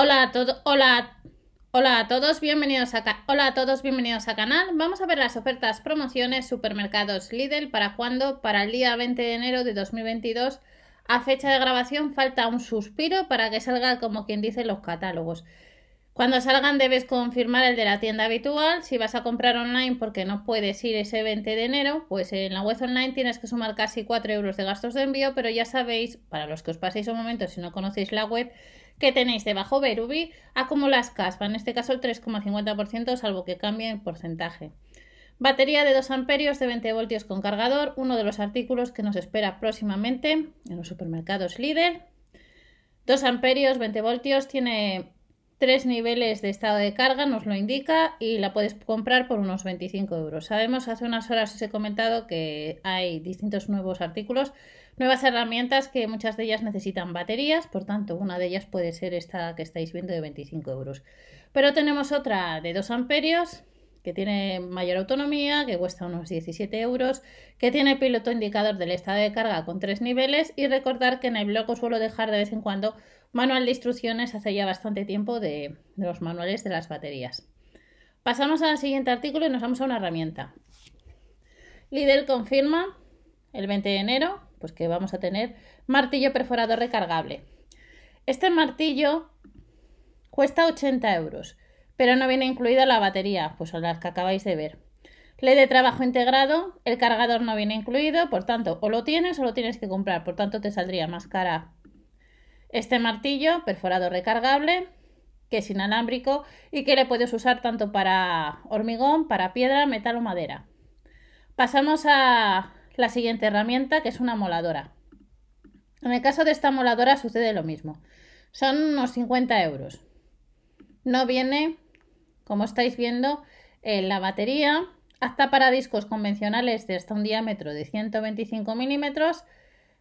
Hola a todos, hola, hola a todos, bienvenidos a hola a todos, bienvenidos a canal. Vamos a ver las ofertas, promociones, supermercados Lidl para cuando, para el día 20 de enero de 2022. A fecha de grabación falta un suspiro para que salga como quien dice los catálogos. Cuando salgan debes confirmar el de la tienda habitual. Si vas a comprar online porque no puedes ir ese 20 de enero, pues en la web online tienes que sumar casi 4 euros de gastos de envío, pero ya sabéis, para los que os paséis un momento si no conocéis la web, que tenéis debajo Berubi acumulas caspa, en este caso el 3,50%, salvo que cambie el porcentaje. Batería de 2 amperios de 20 voltios con cargador, uno de los artículos que nos espera próximamente en los supermercados líder. 2 amperios, 20 voltios, tiene tres niveles de estado de carga, nos lo indica y la puedes comprar por unos 25 euros. Sabemos, hace unas horas os he comentado que hay distintos nuevos artículos, nuevas herramientas que muchas de ellas necesitan baterías, por tanto una de ellas puede ser esta que estáis viendo de 25 euros. Pero tenemos otra de 2 amperios que tiene mayor autonomía, que cuesta unos 17 euros, que tiene piloto indicador del estado de carga con tres niveles y recordar que en el blog os suelo dejar de vez en cuando manual de instrucciones hace ya bastante tiempo de, los manuales de las baterías. Pasamos al siguiente artículo y nos vamos a una herramienta. Lidl confirma el 20 de enero pues que vamos a tener martillo perforador recargable. Este martillo cuesta 80 euros, pero no viene incluida la batería, pues son las que acabáis de ver. Ley de trabajo integrado, el cargador no viene incluido, por tanto, o lo tienes o lo tienes que comprar, por tanto te saldría más cara este martillo perforado recargable, que es inalámbrico y que le puedes usar tanto para hormigón, para piedra, metal o madera. Pasamos a la siguiente herramienta, que es una moladora. En el caso de esta moladora sucede lo mismo. Son unos 50 euros. No viene, como estáis viendo, en la batería, apta para discos convencionales de hasta un diámetro de 125 milímetros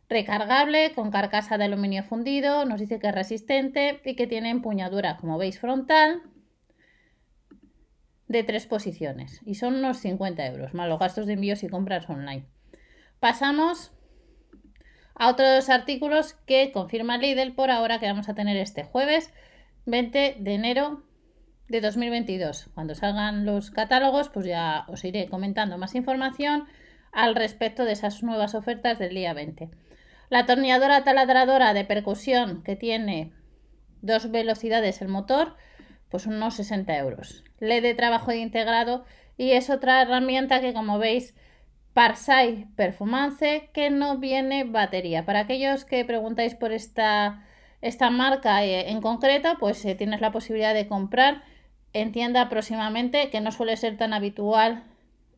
recargable con carcasa de aluminio fundido, nos dice que es resistente y que tiene empuñadura, como veis, frontal de tres posiciones y son unos 50 euros, más los gastos de envío si compras online. Pasamos a otros artículos que confirma Lidl por ahora que vamos a tener este jueves 20 de enero de 2022. Cuando salgan los catálogos, pues ya os iré comentando más información al respecto de esas nuevas ofertas del día 20. La atornilladora taladradora de percusión que tiene dos velocidades el motor, pues unos 60 euros. LED de trabajo integrado y es otra herramienta que como veis Parsai Performance que no viene batería. Para aquellos que preguntáis por esta, esta marca eh, en concreto, pues eh, tienes la posibilidad de comprar en tienda próximamente, que no suele ser tan habitual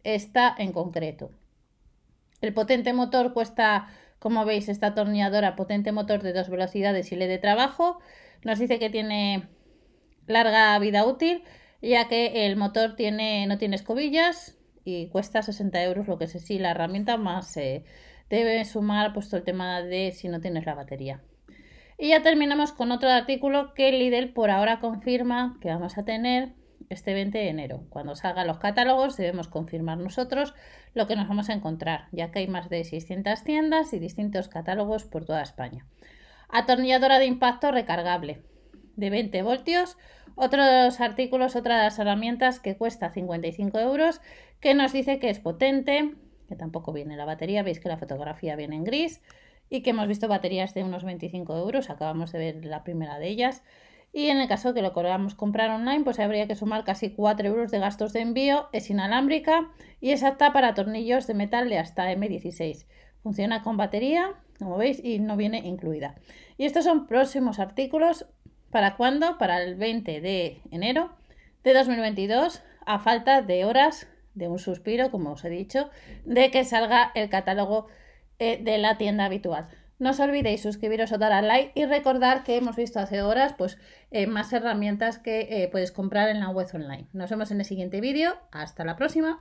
esta en concreto. El potente motor cuesta como veis, esta atornilladora potente motor de dos velocidades y LED de trabajo nos dice que tiene larga vida útil, ya que el motor tiene, no tiene escobillas y cuesta 60 euros, lo que es sí la herramienta más eh, debe sumar puesto el tema de si no tienes la batería. Y ya terminamos con otro artículo que Lidl por ahora confirma que vamos a tener este 20 de enero. Cuando salgan los catálogos debemos confirmar nosotros lo que nos vamos a encontrar, ya que hay más de 600 tiendas y distintos catálogos por toda España. Atornilladora de impacto recargable de 20 voltios. Otros artículos, otras herramientas que cuesta 55 euros, que nos dice que es potente, que tampoco viene la batería, veis que la fotografía viene en gris y que hemos visto baterías de unos 25 euros, acabamos de ver la primera de ellas. Y en el caso que lo queramos comprar online, pues habría que sumar casi 4 euros de gastos de envío. Es inalámbrica y es apta para tornillos de metal de hasta M16. Funciona con batería, como veis, y no viene incluida. Y estos son próximos artículos. ¿Para cuándo? Para el 20 de enero de 2022, a falta de horas de un suspiro, como os he dicho, de que salga el catálogo eh, de la tienda habitual. No os olvidéis suscribiros o dar al like y recordar que hemos visto hace horas pues, eh, más herramientas que eh, puedes comprar en la web online. Nos vemos en el siguiente vídeo. Hasta la próxima.